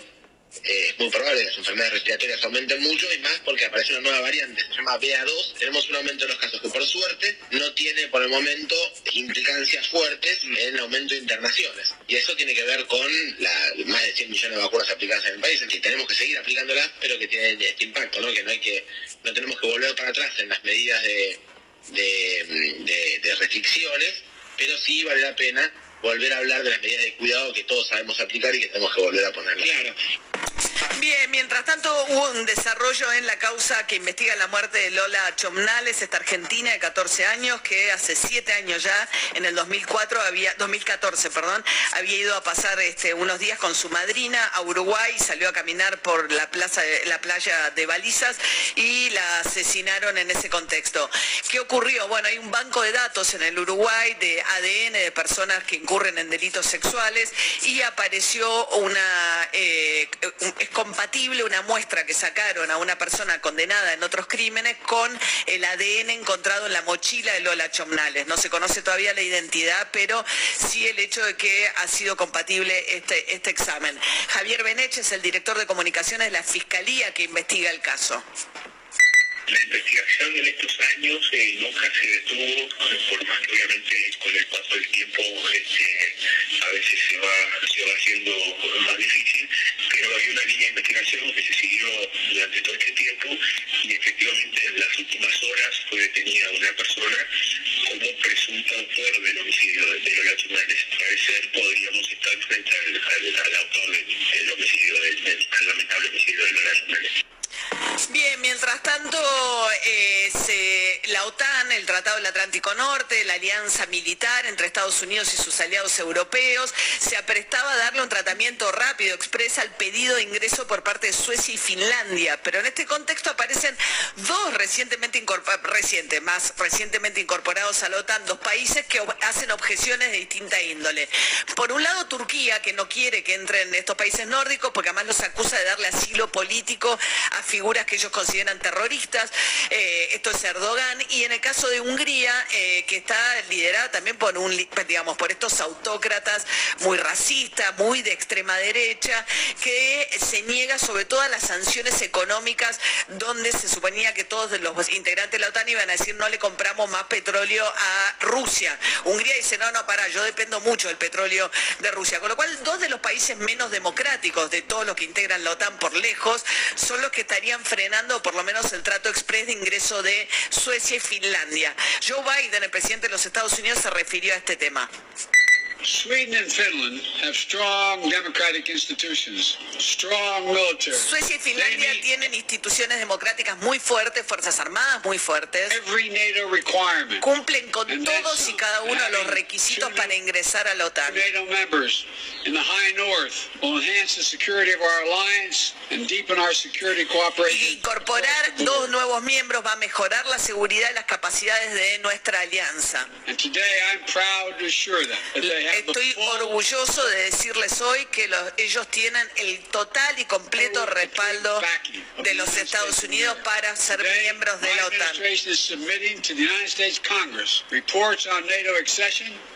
eh, es muy probable que las enfermedades respiratorias aumenten mucho y más porque aparece una nueva variante, se llama BA2, tenemos un aumento de los casos que por suerte no tiene por el momento implicancias fuertes en el aumento de internaciones. Y eso tiene que ver con la, más de 100 millones de vacunas aplicadas en el país, que tenemos que seguir aplicándolas, pero que tienen este impacto, ¿no? que no hay que, no tenemos que volver para atrás en las medidas de, de, de- restricciones, pero sí vale la pena volver a hablar de las medidas de cuidado que todos sabemos aplicar y que tenemos que volver a ponerlas. Bien, mientras tanto hubo un desarrollo en la causa que investiga la muerte de Lola Chomnales, esta argentina de 14 años que hace 7 años ya, en el 2004 había 2014, perdón, había ido a pasar este, unos días con su madrina a Uruguay, salió a caminar por la plaza la playa de Balizas y la asesinaron en ese contexto. ¿Qué ocurrió? Bueno, hay un banco de datos en el Uruguay de ADN de personas que incurren en delitos sexuales y apareció una eh, compatible una muestra que sacaron a una persona condenada en otros crímenes con el ADN encontrado en la mochila de Lola Chomnales. No se conoce todavía la identidad, pero sí el hecho de que ha sido compatible este, este examen. Javier Beneche es el director de comunicaciones de la Fiscalía que investiga el caso. La investigación en estos años eh, nunca se detuvo, por más que obviamente con el paso del tiempo este, a veces se va, se va haciendo más difícil, pero hay una línea de investigación que se siguió durante todo este tiempo y efectivamente en las últimas horas fue detenida una persona como presunto autor del homicidio de Lola Chumales. Parecer podríamos estar frente al, al- al autor del, la El Tratado del Atlántico Norte, la alianza militar entre Estados Unidos y sus aliados europeos, se aprestaba a darle un tratamiento rápido, expresa el pedido de ingreso por parte de Suecia y Finlandia. Pero en este contexto aparecen dos recientemente más recientemente incorporados a la OTAN, dos países que hacen objeciones de distinta índole. Por un lado, Turquía, que no quiere que entren estos países nórdicos, porque además los acusa de darle asilo político a figuras que ellos consideran terroristas. Eh, esto es Erdogan. Y en el caso de Hungría, eh, que está liderada también por un, li- digamos, por estos autócratas muy racistas, muy de extrema derecha, que se niega sobre todo a las sanciones económicas donde se suponía que todos los integrantes de la OTAN iban a decir no le compramos más petróleo a Rusia. Hungría dice, no, no, para, yo dependo mucho del petróleo de Rusia. Con lo cual, dos de los países menos democráticos de todos los que integran la OTAN por lejos son los que estarían frenando por lo menos el trato express de ingreso de Suecia y Finlandia. Joe Biden, el presidente de los Estados Unidos, se refirió a este tema. Sweden and Finland have strong democratic institutions, strong military. Suecia y Finlandia tienen instituciones democráticas muy fuertes, fuerzas armadas muy fuertes. Every NATO requirement. Cumplen con todos y cada uno de los requisitos para ingresar a la OTAN. NATO members in the high north will enhance the security of our alliance and deepen our security cooperation. Incorporar dos nuevos miembros va a mejorar la seguridad y las capacidades de nuestra alianza. And today I'm proud to assure them that they have the Estoy orgulloso de decirles hoy que los- ellos tienen el total y completo respaldo de los Estados Unidos para ser miembros de la OTAN.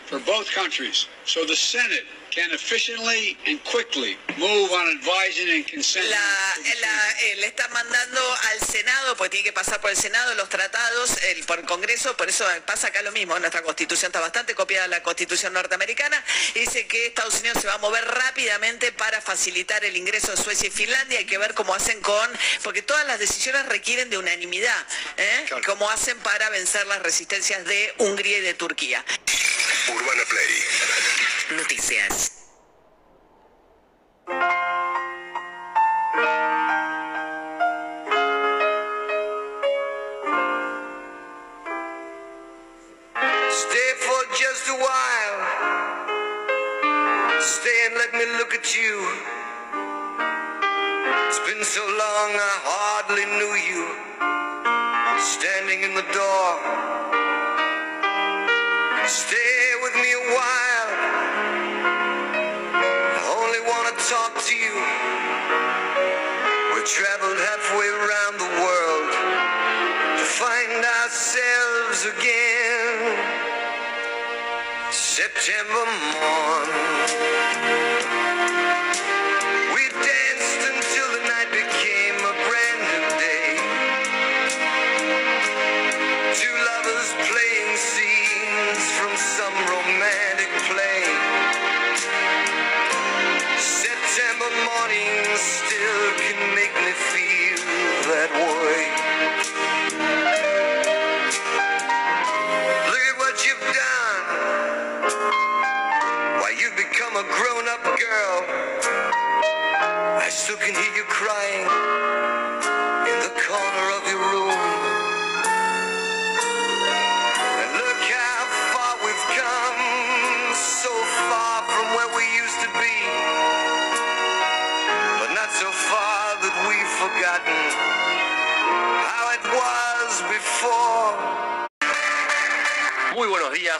For both countries, so the Senate can efficiently and quickly move on advising and consenting. La- la- eh, le está mandando al Senado, porque tiene que pasar por el Senado los tratados, el, por el Congreso, por eso pasa acá lo mismo. Nuestra constitución está bastante copiada de la constitución norteamericana. Dice que Estados Unidos se va a mover rápidamente para facilitar el ingreso de Suecia y Finlandia. Hay que ver cómo hacen con, porque todas las decisiones requieren de unanimidad. ¿eh? Cómo hacen para vencer las resistencias de Hungría y de Turquía. Urbana Play. Noticias. Stay for just a while. Stay and let me look at you. It's been so long I hardly knew you. Standing in the door. Stay with me a while. I only want to talk to you. We traveled halfway around the world to find ourselves again. September morn.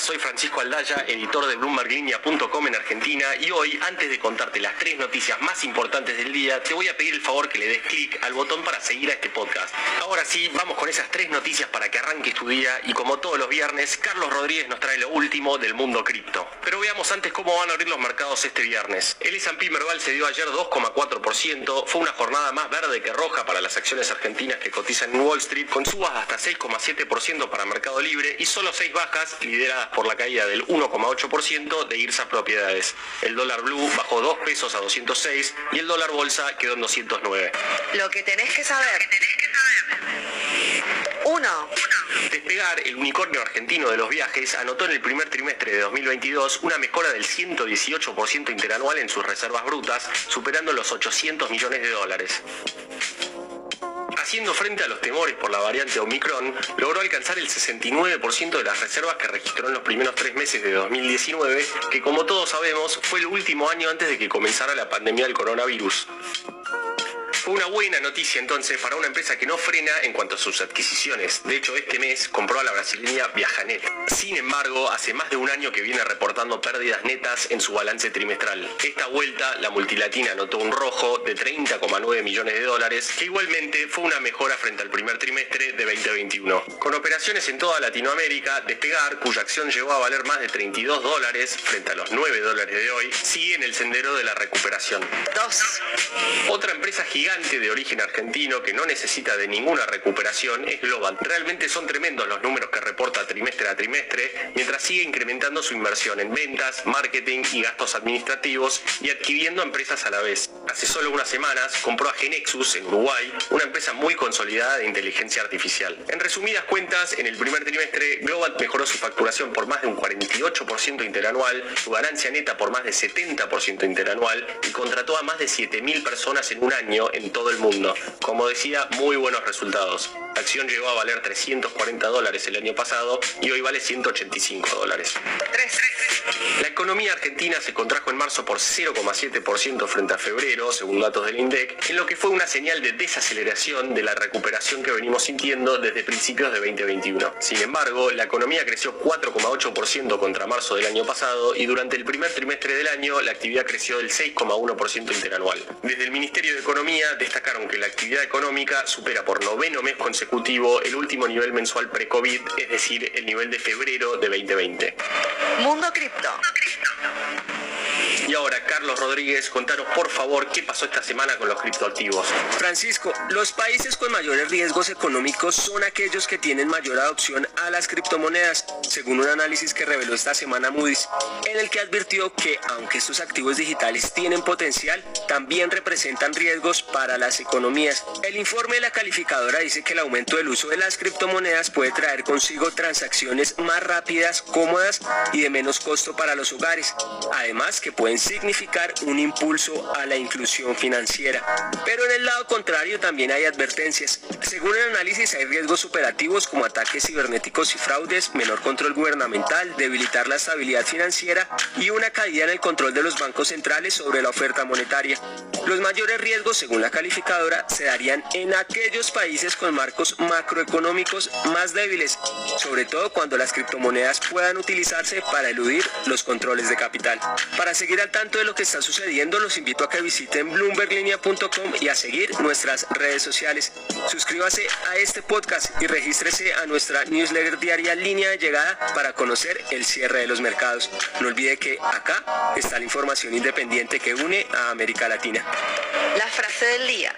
Soy Francisco Aldaya, editor de BloombergLinea.com en Argentina y hoy, antes de contarte las tres noticias más importantes del día, te voy a pedir el favor que le des clic al botón para seguir a este podcast. Ahora sí, vamos con esas tres noticias para que arranques tu día y como todos los viernes, Carlos Rodríguez nos trae lo último del mundo cripto. Pero veamos antes cómo van a abrir los mercados este viernes. El S&P Merval se dio ayer 2,4%, fue una jornada más verde que roja para las acciones argentinas que cotizan en Wall Street, con subas hasta 6,7% para Mercado Libre y solo 6 bajas lideradas por la caída del 1,8% de IRSA Propiedades. El dólar blue bajó 2 pesos a 206 y el dólar bolsa quedó en 209. Lo que tenés que saber. Uno. Despegar, el unicornio argentino de los viajes, anotó en el primer trimestre de 2022 una mejora del 118% interanual en sus reservas brutas, superando los 800 millones de dólares. Haciendo frente a los temores por la variante Omicron, logró alcanzar el 69% de las reservas que registró en los primeros tres meses de 2019, que como todos sabemos fue el último año antes de que comenzara la pandemia del coronavirus. Fue una buena noticia entonces para una empresa que no frena en cuanto a sus adquisiciones. De hecho, este mes compró a la brasileña Viajanet. Sin embargo, hace más de un año que viene reportando pérdidas netas en su balance trimestral. Esta vuelta, la multilatina anotó un rojo de 30,9 millones de dólares, que igualmente fue una mejora frente al primer trimestre de 2021. Con operaciones en toda Latinoamérica, Despegar, cuya acción llegó a valer más de 32 dólares frente a los 9 dólares de hoy, sigue en el sendero de la recuperación. Dos. Otra empresa gigante de origen argentino que no necesita de ninguna recuperación es Globant. Realmente son tremendos los números que reporta trimestre a trimestre, mientras sigue incrementando su inversión en ventas, marketing y gastos administrativos y adquiriendo empresas a la vez. Hace solo unas semanas compró a Genexus en Uruguay, una empresa muy consolidada de inteligencia artificial. En resumidas cuentas, en el primer trimestre, Globant mejoró su facturación por más de un 48% interanual, su ganancia neta por más de 70% interanual y contrató a más de 7.000 personas en un año en todo el mundo. Como decía, muy buenos resultados. La acción llegó a valer 340 dólares el año pasado y hoy vale 185 dólares. La economía argentina se contrajo en marzo por 0,7% frente a febrero, según datos del INDEC, en lo que fue una señal de desaceleración de la recuperación que venimos sintiendo desde principios de 2021. Sin embargo, la economía creció 4,8% contra marzo del año pasado y durante el primer trimestre del año la actividad creció del 6,1% interanual. Desde el Ministerio de Economía destacaron que la actividad económica supera por noveno mes consecutivo el último nivel mensual pre-COVID, es decir, el nivel de febrero de 2020. Mundo Cripto. Y ahora, Carlos Rodríguez, contanos por favor qué pasó esta semana con los criptoactivos. Francisco, los países con mayores riesgos económicos son aquellos que tienen mayor adopción a las criptomonedas, según un análisis que reveló esta semana Moody's, en el que advirtió que aunque estos activos digitales tienen potencial, también representan riesgos para las economías. El informe de la calificadora dice que el aumento del uso de las criptomonedas puede traer consigo transacciones más rápidas, cómodas y de menos costo para los hogares, además que pueden significar un impulso a la inclusión financiera. Pero en el lado contrario también hay advertencias. Según el análisis hay riesgos operativos como ataques cibernéticos y fraudes, menor control gubernamental, debilitar la estabilidad financiera y una caída en el control de los bancos centrales sobre la oferta monetaria. Los mayores riesgos, según la calificadora, se darían en aquellos países con marcos macroeconómicos más débiles, sobre todo cuando las criptomonedas puedan utilizarse para eludir los controles de capital. Para seguir al tanto de lo que está sucediendo, los invito a que visiten bloomberglinea.com y a seguir nuestras redes sociales. Suscríbase a este podcast y regístrese a nuestra newsletter diaria Línea de Llegada para conocer el cierre de los mercados. No olvide que acá está la información independiente que une a América Latina. La frase del día.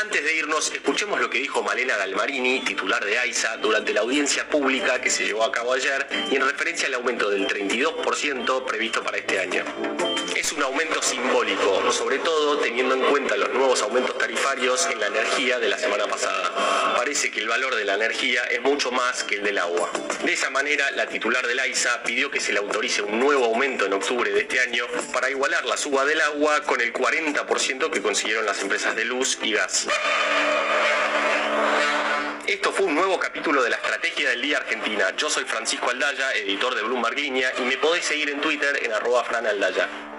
Antes de irnos, escuchemos lo que dijo Malena Galmarini, titular de AISA, durante la audiencia pública que se llevó a cabo ayer y en referencia al aumento del 32% previsto para este año. Es un aumento simbólico, sobre todo teniendo en cuenta los nuevos aumentos tarifarios en la energía de la semana pasada. Parece que el valor de la energía es mucho más que el del agua. De esa manera, la titular del AISA pidió que se le autorice un nuevo aumento en octubre de este año para igualar la suba del agua con el 40% que consiguieron las empresas de luz y gas. Esto fue un nuevo capítulo de la Estrategia del Día Argentina. Yo soy Francisco Aldaya, editor de Bloomberg Línea, y me podéis seguir en Twitter en arroba franaldaya.